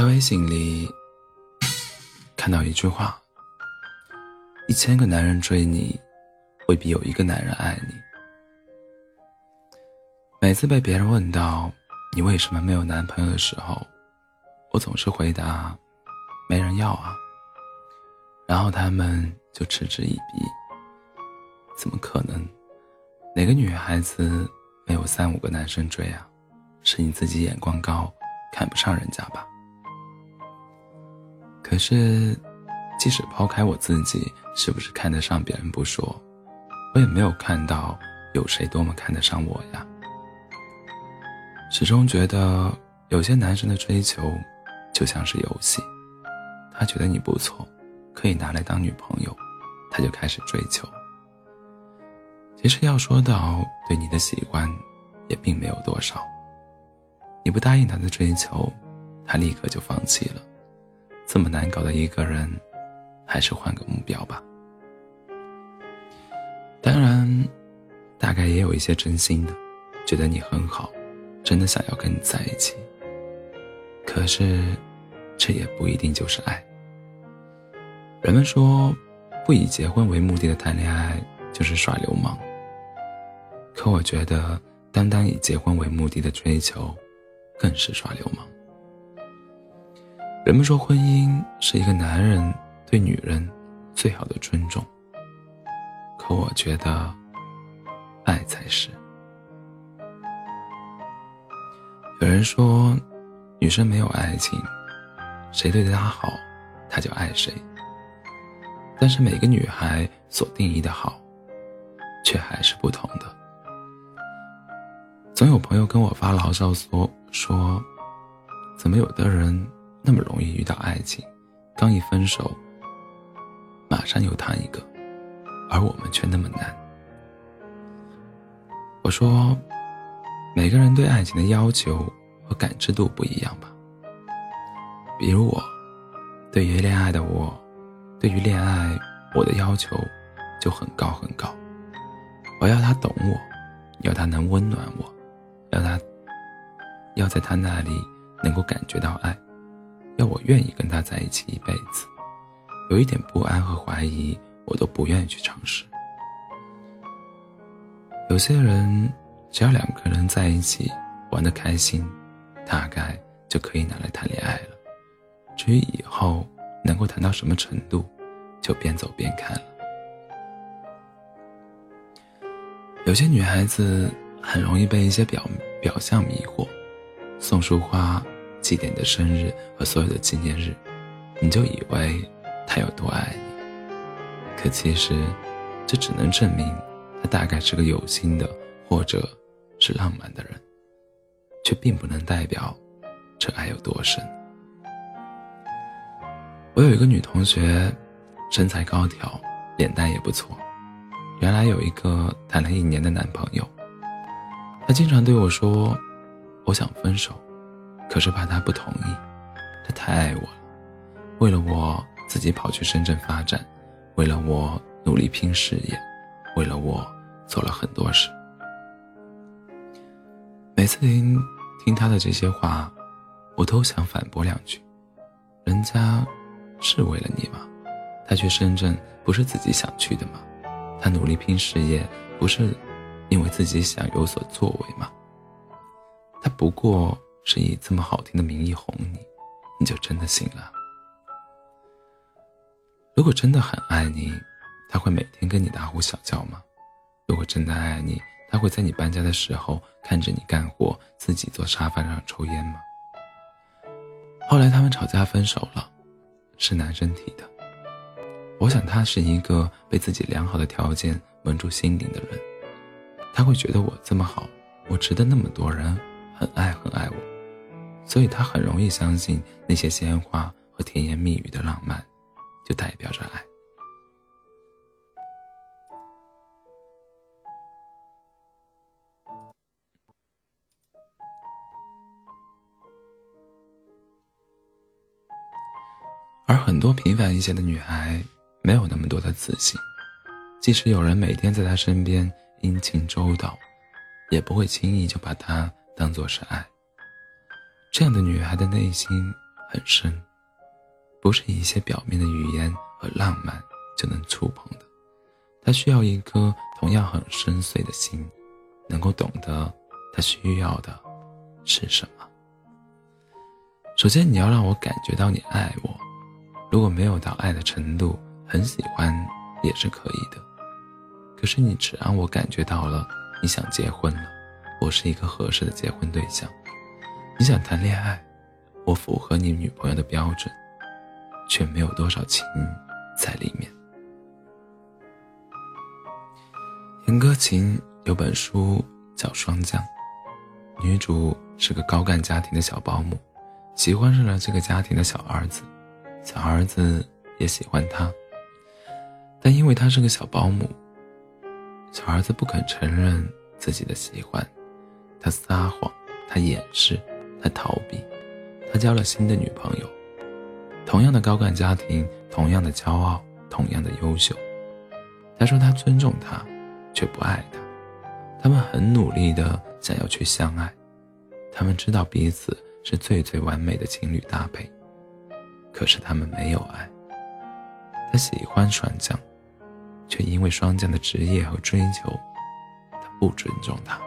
在微信里看到一句话：一千个男人追你，未必有一个男人爱你。每次被别人问到你为什么没有男朋友的时候，我总是回答：没人要啊。然后他们就嗤之以鼻：怎么可能？哪个女孩子没有三五个男生追啊？是你自己眼光高，看不上人家吧？可是，即使抛开我自己是不是看得上别人不说，我也没有看到有谁多么看得上我呀。始终觉得有些男生的追求就像是游戏，他觉得你不错，可以拿来当女朋友，他就开始追求。其实要说到对你的喜欢，也并没有多少。你不答应他的追求，他立刻就放弃了。这么难搞的一个人，还是换个目标吧。当然，大概也有一些真心的，觉得你很好，真的想要跟你在一起。可是，这也不一定就是爱。人们说，不以结婚为目的的谈恋爱就是耍流氓。可我觉得，单单以结婚为目的的追求，更是耍流氓。人们说婚姻是一个男人对女人最好的尊重，可我觉得爱才是。有人说，女生没有爱情，谁对她好，她就爱谁。但是每个女孩所定义的好，却还是不同的。总有朋友跟我发牢骚说说，怎么有的人？那么容易遇到爱情，刚一分手，马上又谈一个，而我们却那么难。我说，每个人对爱情的要求和感知度不一样吧。比如我，对于恋爱的我，对于恋爱我的要求就很高很高。我要他懂我，要他能温暖我，要他要在他那里能够感觉到爱。要我愿意跟他在一起一辈子，有一点不安和怀疑，我都不愿意去尝试。有些人，只要两个人在一起玩的开心，大概就可以拿来谈恋爱了。至于以后能够谈到什么程度，就边走边看了。有些女孩子很容易被一些表表象迷惑，送束花。祭奠的生日和所有的纪念日，你就以为他有多爱你。可其实，这只能证明他大概是个有心的，或者是浪漫的人，却并不能代表这爱有多深。我有一个女同学，身材高挑，脸蛋也不错，原来有一个谈了一年的男朋友。她经常对我说：“我想分手。”可是怕他不同意，他太爱我了，为了我自己跑去深圳发展，为了我努力拼事业，为了我做了很多事。每次听听他的这些话，我都想反驳两句：人家是为了你吗？他去深圳不是自己想去的吗？他努力拼事业不是因为自己想有所作为吗？他不过。是以这么好听的名义哄你，你就真的信了？如果真的很爱你，他会每天跟你大呼小叫吗？如果真的爱你，他会在你搬家的时候看着你干活，自己坐沙发上抽烟吗？后来他们吵架分手了，是男生提的。我想他是一个被自己良好的条件蒙住心灵的人，他会觉得我这么好，我值得那么多人很爱很爱我。所以他很容易相信那些鲜花和甜言蜜语的浪漫，就代表着爱。而很多平凡一些的女孩，没有那么多的自信，即使有人每天在她身边殷勤周到，也不会轻易就把她当做是爱。这样的女孩的内心很深，不是一些表面的语言和浪漫就能触碰的。她需要一颗同样很深邃的心，能够懂得她需要的是什么。首先，你要让我感觉到你爱我，如果没有到爱的程度，很喜欢也是可以的。可是你只让我感觉到了你想结婚了，我是一个合适的结婚对象。你想谈恋爱，我符合你女朋友的标准，却没有多少情在里面。严歌琴有本书叫《霜降》，女主是个高干家庭的小保姆。喜欢上了这个家庭的小儿子，小儿子也喜欢她，但因为他是个小保姆，小儿子不肯承认自己的喜欢，他撒谎，他掩饰，他逃避，他交了新的女朋友。同样的高干家庭，同样的骄傲，同样的优秀。他说他尊重她，却不爱她。他们很努力的想要去相爱，他们知道彼此。是最最完美的情侣搭配，可是他们没有爱。他喜欢霜降，却因为霜降的职业和追求，他不尊重他。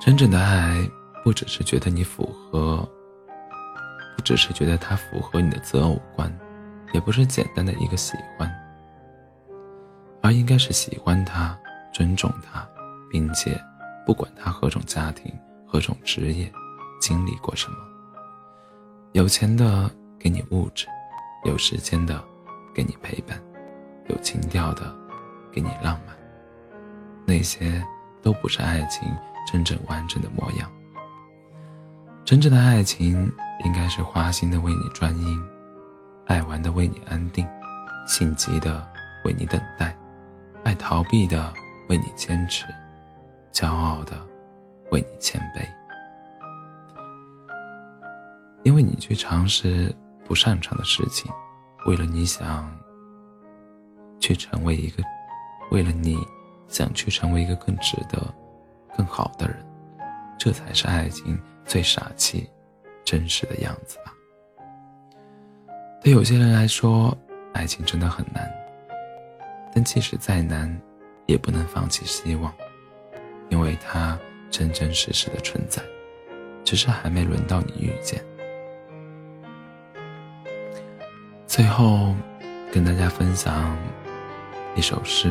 真正的爱，不只是觉得你符合，不只是觉得他符合你的择偶观，也不是简单的一个喜欢，而应该是喜欢他，尊重他，并且不管他何种家庭。何种职业，经历过什么？有钱的给你物质，有时间的给你陪伴，有情调的给你浪漫。那些都不是爱情真正完整的模样。真正的爱情应该是花心的为你专一，爱玩的为你安定，心急的为你等待，爱逃避的为你坚持，骄傲的。为你谦卑，因为你去尝试不擅长的事情，为了你想去成为一个，为了你想去成为一个更值得、更好的人，这才是爱情最傻气、真实的样子吧。对有些人来说，爱情真的很难，但即使再难，也不能放弃希望，因为它。真真实实的存在，只是还没轮到你遇见。最后，跟大家分享一首诗：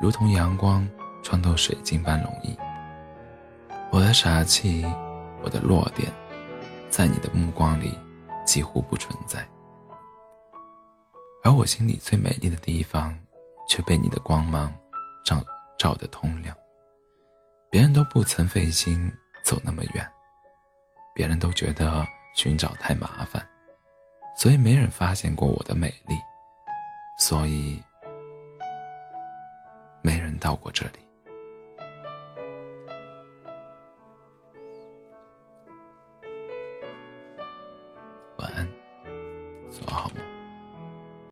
如同阳光穿透水晶般容易。我的傻气，我的弱点，在你的目光里几乎不存在。而我心里最美丽的地方，却被你的光芒照照得通亮。别人都不曾费心走那么远，别人都觉得寻找太麻烦，所以没人发现过我的美丽，所以到过这里。